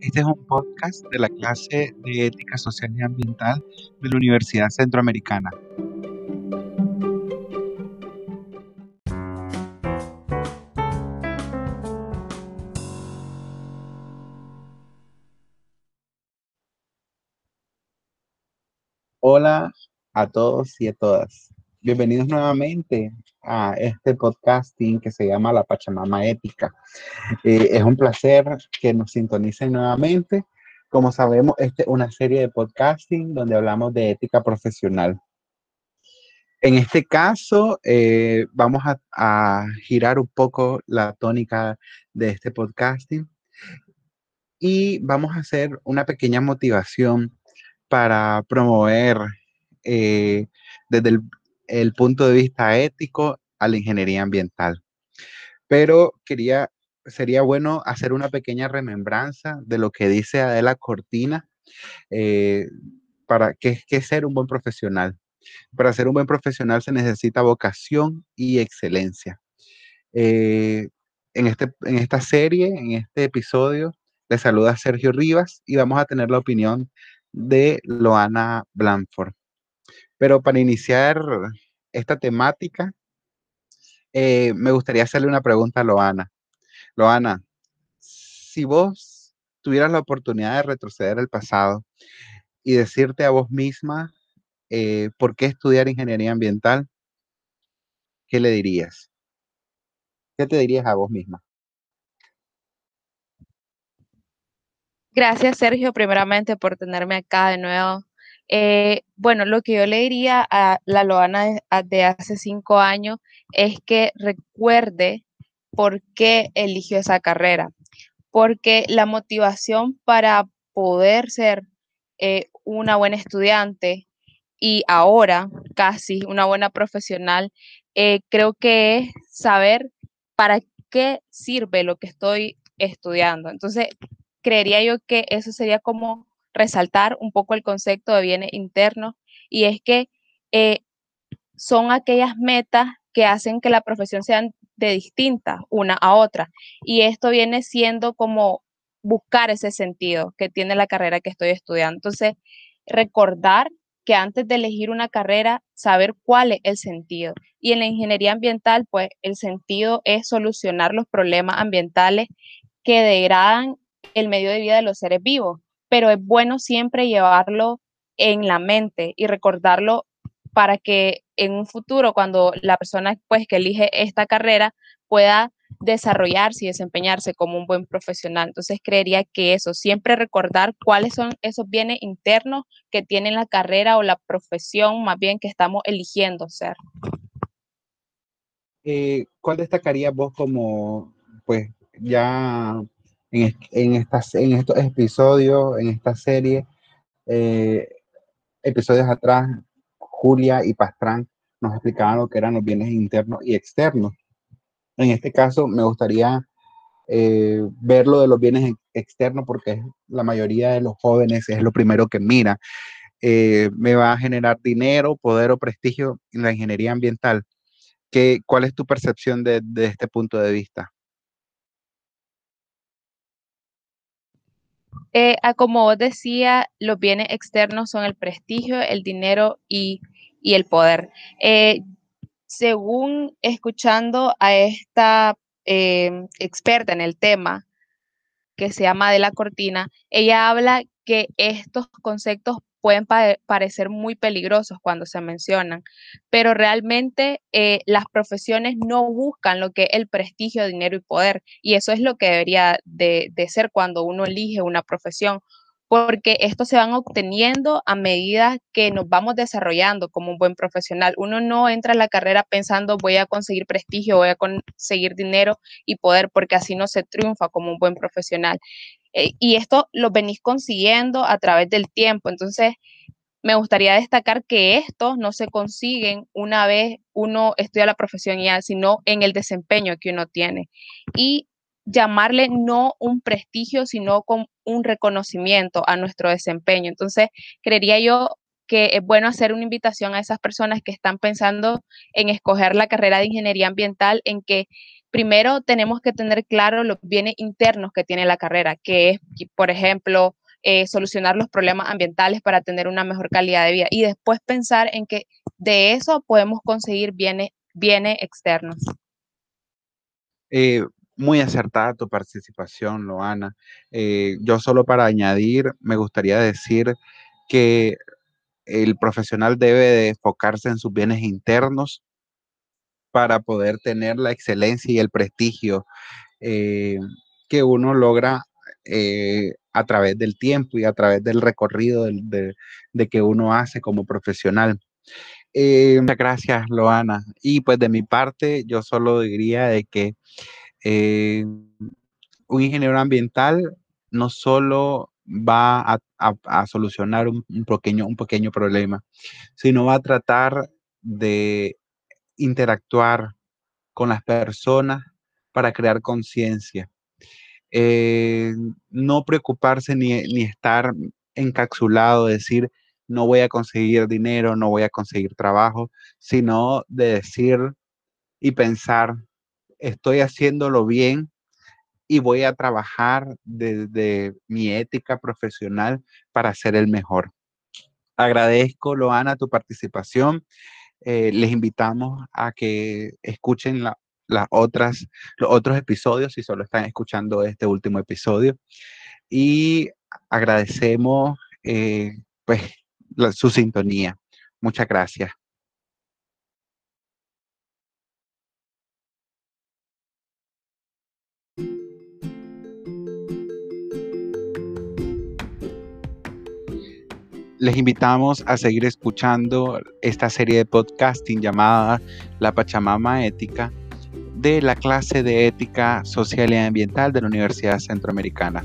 Este es un podcast de la clase de Ética Social y Ambiental de la Universidad Centroamericana. Hola a todos y a todas. Bienvenidos nuevamente a este podcasting que se llama La Pachamama Ética. Eh, es un placer que nos sintonicen nuevamente. Como sabemos, esta es una serie de podcasting donde hablamos de ética profesional. En este caso, eh, vamos a, a, girar un poco la tónica de este podcasting y vamos a hacer una pequeña motivación para promover eh, desde el, el punto de vista ético a la ingeniería ambiental. Pero quería, sería bueno hacer una pequeña remembranza de lo que dice Adela Cortina eh, para qué es ser un buen profesional. Para ser un buen profesional se necesita vocación y excelencia. Eh, en, este, en esta serie, en este episodio, le saluda Sergio Rivas y vamos a tener la opinión de Loana Blanford. Pero para iniciar esta temática, eh, me gustaría hacerle una pregunta a Loana. Loana, si vos tuvieras la oportunidad de retroceder al pasado y decirte a vos misma eh, por qué estudiar ingeniería ambiental, ¿qué le dirías? ¿Qué te dirías a vos misma? Gracias, Sergio, primeramente por tenerme acá de nuevo. Eh, bueno, lo que yo le diría a la Loana de, hace cinco años es que recuerde por qué eligió esa carrera, porque la motivación para poder ser eh, una buena estudiante y ahora casi una buena profesional, eh, creo que es saber para qué sirve lo que estoy estudiando. Entonces, creería yo que eso sería como resaltar un poco el concepto de bienes internos y es que eh, son aquellas metas que hacen que la profesión sea de distinta una a otra. Y esto viene siendo como buscar ese sentido que tiene la carrera que estoy estudiando. Entonces, recordar que antes de elegir una carrera, saber cuál es el sentido. Y en la ingeniería ambiental, pues el sentido es solucionar los problemas ambientales que degradan el medio de vida de los seres vivos, pero es bueno siempre llevarlo en la mente y recordarlo para que en un futuro, cuando la persona pues, que elige esta carrera pueda desarrollarse y desempeñarse como un buen profesional. Entonces, creería que eso, siempre recordar cuáles son esos bienes internos que tiene la carrera o la profesión más bien que estamos eligiendo ser. Eh, ¿Cuál destacaría vos como, pues, ya en, en, estas, en estos episodios, en esta serie, eh, episodios atrás, Julia y Pastrán nos explicaban lo que eran los bienes internos y externos. En este caso, me gustaría eh, ver lo de los bienes externos porque la mayoría de los jóvenes es lo primero que mira. Eh, me va a generar dinero, poder o prestigio en la ingeniería ambiental. ¿Qué, ¿Cuál es tu percepción de, de este punto de vista? Eh, como vos decía, los bienes externos son el prestigio, el dinero y, y el poder. Eh, según escuchando a esta eh, experta en el tema, que se llama De la Cortina, ella habla que estos conceptos pueden pa parecer muy peligrosos cuando se mencionan, pero realmente eh, las profesiones no buscan lo que es el prestigio, dinero y poder, y eso es lo que debería de, de ser cuando uno elige una profesión, porque estos se van obteniendo a medida que nos vamos desarrollando como un buen profesional. Uno no entra a la carrera pensando voy a conseguir prestigio, voy a conseguir dinero y poder, porque así no se triunfa como un buen profesional. Eh, y esto lo venís consiguiendo a través del tiempo. Entonces, me gustaría destacar que estos no se consiguen una vez uno estudia la profesión ya, sino en el desempeño que uno tiene. Y llamarle no un prestigio, sino con un reconocimiento a nuestro desempeño. Entonces, creería yo que es bueno hacer una invitación a esas personas que están pensando en escoger la carrera de ingeniería ambiental, en que primero tenemos que tener claro los bienes internos que tiene la carrera, que es, por ejemplo, eh, solucionar los problemas ambientales para tener una mejor calidad de vida y después pensar en que de eso podemos conseguir bienes, bienes externos. Eh, muy acertada tu participación, Loana. Eh, yo solo para añadir, me gustaría decir que el profesional debe de enfocarse en sus bienes internos para poder tener la excelencia y el prestigio eh, que uno logra eh, a través del tiempo y a través del recorrido de, que uno hace como profesional. Eh, muchas gracias, Loana. Y pues de mi parte, yo solo diría de que un ingeniero ambiental no solo va a, solucionar un, pequeño, un pequeño problema, sino va a tratar de interactuar con las personas para crear conciencia. Eh, no preocuparse ni, ni, estar encapsulado, decir, no voy a conseguir dinero, no voy a conseguir trabajo, sino de decir y pensar, estoy haciéndolo bien y voy a trabajar desde mi ética profesional para ser el mejor. Agradezco, Loana, tu participación. Eh, les invitamos a que escuchen las otras, los otros episodios si solo están escuchando este último episodio. Y agradecemos eh, pues, su sintonía. Muchas gracias. Les invitamos a seguir escuchando esta serie de podcasting llamada La Pachamama Ética de la clase de Ética Social y Ambiental de la Universidad Centroamericana.